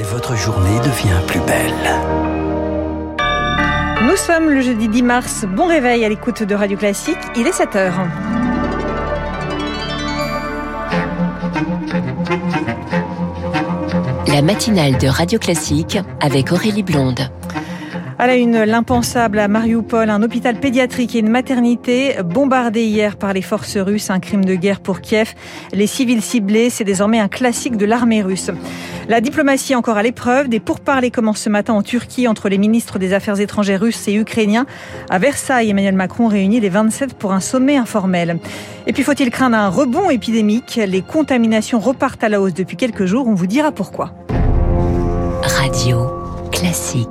et votre journée devient plus belle. Nous sommes le jeudi 10 mars. Bon réveil à l'écoute de Radio Classique. Il est 7 heures. La matinale de Radio Classique avec Aurélie Blonde. À la une, l'impensable à Mariupol, un hôpital pédiatrique et une maternité bombardés hier par les forces russes, un crime de guerre pour Kiev. Les civils ciblés, c'est désormais un classique de l'armée russe. La diplomatie encore à l'épreuve. Des pourparlers commencent ce matin en Turquie entre les ministres des Affaires étrangères russes et ukrainiens. À Versailles, Emmanuel Macron réunit les 27 pour un sommet informel. Et puis faut-il craindre un rebond épidémique? Les contaminations repartent à la hausse depuis quelques jours. On vous dira pourquoi. Radio classique.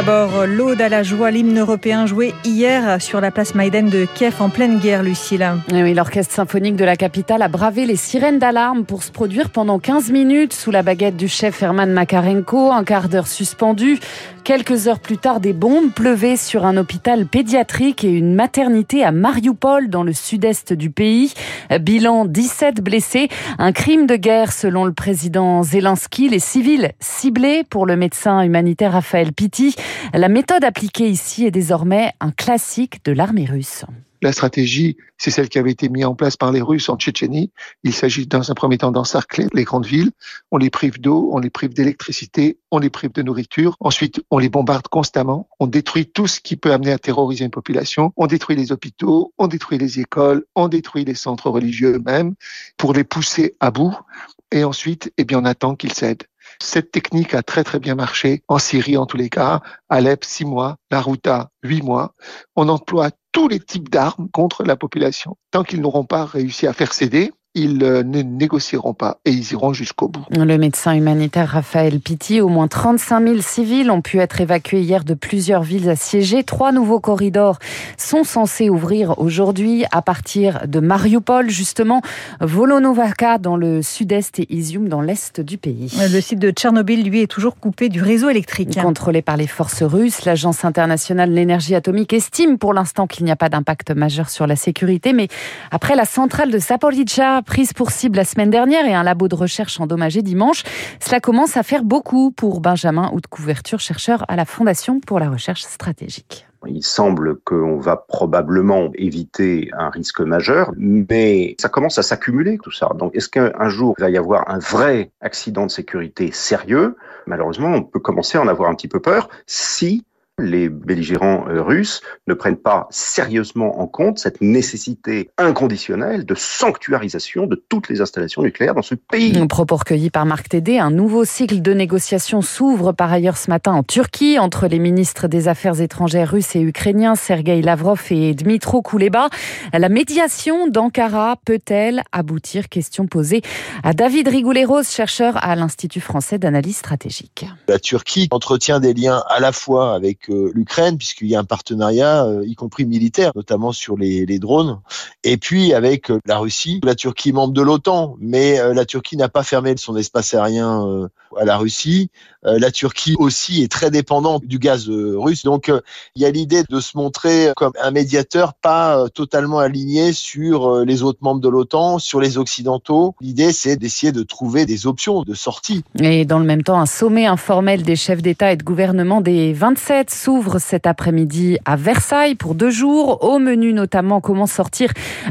D'abord, l'Aude à la joie, l'hymne européen joué hier sur la place Maïden de Kiev en pleine guerre, Lucille. Oui, l'orchestre symphonique de la capitale a bravé les sirènes d'alarme pour se produire pendant 15 minutes sous la baguette du chef Herman Makarenko, un quart d'heure suspendu. Quelques heures plus tard, des bombes pleuvaient sur un hôpital pédiatrique et une maternité à Mariupol, dans le sud-est du pays. Bilan 17 blessés. Un crime de guerre, selon le président Zelensky. Les civils ciblés pour le médecin humanitaire Raphaël Pitti. La méthode appliquée ici est désormais un classique de l'armée russe. La stratégie, c'est celle qui avait été mise en place par les Russes en Tchétchénie. Il s'agit dans un premier temps d'encercler les grandes villes. On les prive d'eau, on les prive d'électricité, on les prive de nourriture. Ensuite, on les bombarde constamment. On détruit tout ce qui peut amener à terroriser une population. On détruit les hôpitaux, on détruit les écoles, on détruit les centres religieux eux-mêmes pour les pousser à bout. Et ensuite, eh bien, on attend qu'ils cèdent. Cette technique a très très bien marché en Syrie en tous les cas, Alep six mois, la Ruta huit mois. On emploie tous les types d'armes contre la population. Tant qu'ils n'auront pas réussi à faire céder, ils ne négocieront pas et ils iront jusqu'au bout. Le médecin humanitaire Raphaël Pitti, au moins 35 000 civils ont pu être évacués hier de plusieurs villes assiégées. Trois nouveaux corridors sont censés ouvrir aujourd'hui à partir de Mariupol, justement, Volonovaka dans le sud-est et Izium dans l'est du pays. Le site de Tchernobyl, lui, est toujours coupé du réseau électrique. Contrôlé par les forces russes, l'Agence internationale de l'énergie atomique estime pour l'instant qu'il n'y a pas d'impact majeur sur la sécurité, mais après la centrale de Saporidja prise pour cible la semaine dernière et un labo de recherche endommagé dimanche. Cela commence à faire beaucoup pour Benjamin de couverture chercheur à la Fondation pour la recherche stratégique. Il semble qu'on va probablement éviter un risque majeur, mais ça commence à s'accumuler tout ça. Donc est-ce qu'un jour il va y avoir un vrai accident de sécurité sérieux? Malheureusement, on peut commencer à en avoir un petit peu peur si les belligérants euh, russes ne prennent pas sérieusement en compte cette nécessité inconditionnelle de sanctuarisation de toutes les installations nucléaires dans ce pays. Un propos recueilli par Marc Tédé, un nouveau cycle de négociations s'ouvre par ailleurs ce matin en Turquie entre les ministres des Affaires étrangères russes et ukrainiens Sergei Lavrov et Dmitro Kuleba. La médiation d'Ankara peut-elle aboutir? Question posée à David Rigouleros, chercheur à l'Institut français d'analyse stratégique. La Turquie entretient des liens à la fois avec l'Ukraine, puisqu'il y a un partenariat, euh, y compris militaire, notamment sur les, drones, et puis avec euh, la Russie. La Turquie est membre de l'OTAN, mais euh, la Turquie n'a pas fermé son espace aérien à la Russie. La Turquie aussi est très dépendante du gaz russe. Donc il y a l'idée de se montrer comme un médiateur pas totalement aligné sur les autres membres de l'OTAN, sur les Occidentaux. L'idée, c'est d'essayer de trouver des options de sortie. Et dans le même temps, un sommet informel des chefs d'État et de gouvernement des 27 s'ouvre cet après-midi à Versailles pour deux jours. Au menu notamment comment sortir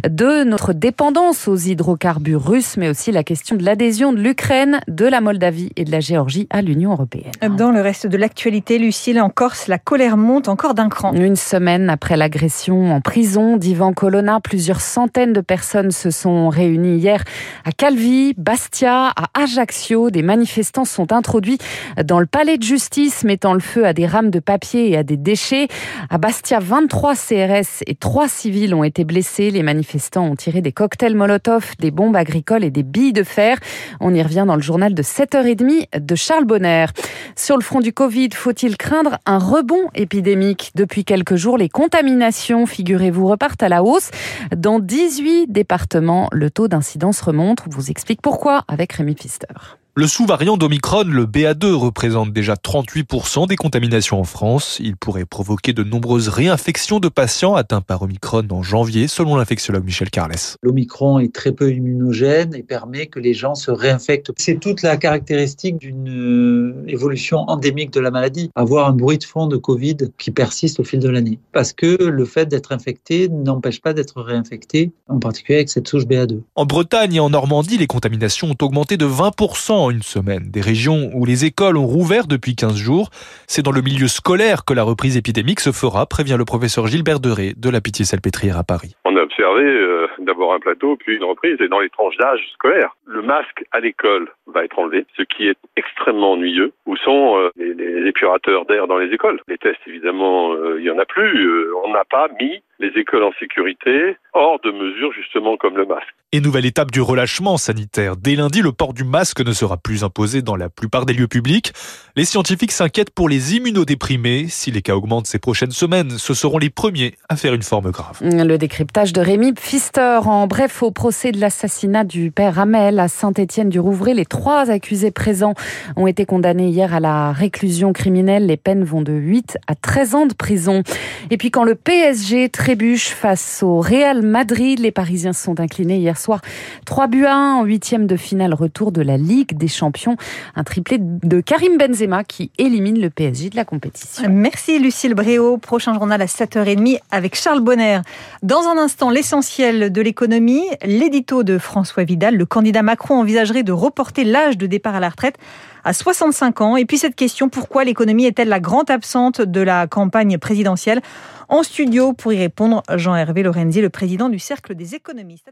de notre dépendance aux hydrocarbures russes, mais aussi la question de l'adhésion de l'Ukraine, de la Moldavie et de la Géorgie à l'Union européenne. Dans le reste de l'actualité, Lucille, en Corse, la colère monte encore d'un cran. Une semaine après l'agression en prison d'Ivan Colonna, plusieurs centaines de personnes se sont réunies hier à Calvi, Bastia, à Ajaccio. Des manifestants sont introduits dans le palais de justice, mettant le feu à des rames de papier et à des déchets. À Bastia, 23 CRS et 3 civils ont été blessés. Les manifestants ont tiré des cocktails Molotov, des bombes agricoles et des billes de fer. On y revient dans le journal de 7h30 de Charles Bonner. Sur le front du Covid, faut-il craindre un rebond épidémique? Depuis quelques jours, les contaminations, figurez-vous, repartent à la hausse. Dans 18 départements, le taux d'incidence remonte. On vous explique pourquoi avec Rémi Pfister. Le sous-variant d'Omicron, le BA2, représente déjà 38% des contaminations en France. Il pourrait provoquer de nombreuses réinfections de patients atteints par Omicron en janvier, selon l'infectiologue Michel Carles. L'Omicron est très peu immunogène et permet que les gens se réinfectent. C'est toute la caractéristique d'une euh, évolution endémique de la maladie. Avoir un bruit de fond de Covid qui persiste au fil de l'année. Parce que le fait d'être infecté n'empêche pas d'être réinfecté, en particulier avec cette souche BA2. En Bretagne et en Normandie, les contaminations ont augmenté de 20% une semaine. Des régions où les écoles ont rouvert depuis 15 jours. C'est dans le milieu scolaire que la reprise épidémique se fera, prévient le professeur Gilbert Deré de la Pitié-Salpêtrière à Paris. A observé euh, d'abord un plateau, puis une reprise, et dans les tranches d'âge scolaires. Le masque à l'école va être enlevé, ce qui est extrêmement ennuyeux. Où sont euh, les, les, épurateurs d'air dans les écoles Les tests, évidemment, euh, il y en a plus. Euh, on n'a pas mis les écoles en sécurité, hors de mesures justement comme le masque. Et nouvelle étape du relâchement sanitaire. Dès lundi, le port du masque ne sera plus imposé dans la plupart des lieux publics. Les scientifiques s'inquiètent pour les immunodéprimés. Si les cas augmentent ces prochaines semaines, ce seront les premiers à faire une forme grave. Le décryptage de Rémi Pfister. En bref, au procès de l'assassinat du père Hamel à Saint-Étienne-du-Rouvray, les trois accusés présents ont été condamnés hier à la réclusion criminelle. Les peines vont de 8 à 13 ans de prison. Et puis quand le PSG trébuche face au Real Madrid, les Parisiens sont inclinés hier soir 3 buts à 1 en huitième de finale retour de la Ligue des Champions. Un triplé de Karim Benzema qui élimine le PSG de la compétition. Merci Lucille Bréau. Prochain journal à 7h30 avec Charles Bonner. Dans un l'essentiel de l'économie, l'édito de François Vidal. Le candidat Macron envisagerait de reporter l'âge de départ à la retraite à 65 ans. Et puis cette question, pourquoi l'économie est-elle la grande absente de la campagne présidentielle? En studio pour y répondre, Jean-Hervé Lorenzi, le président du Cercle des économistes.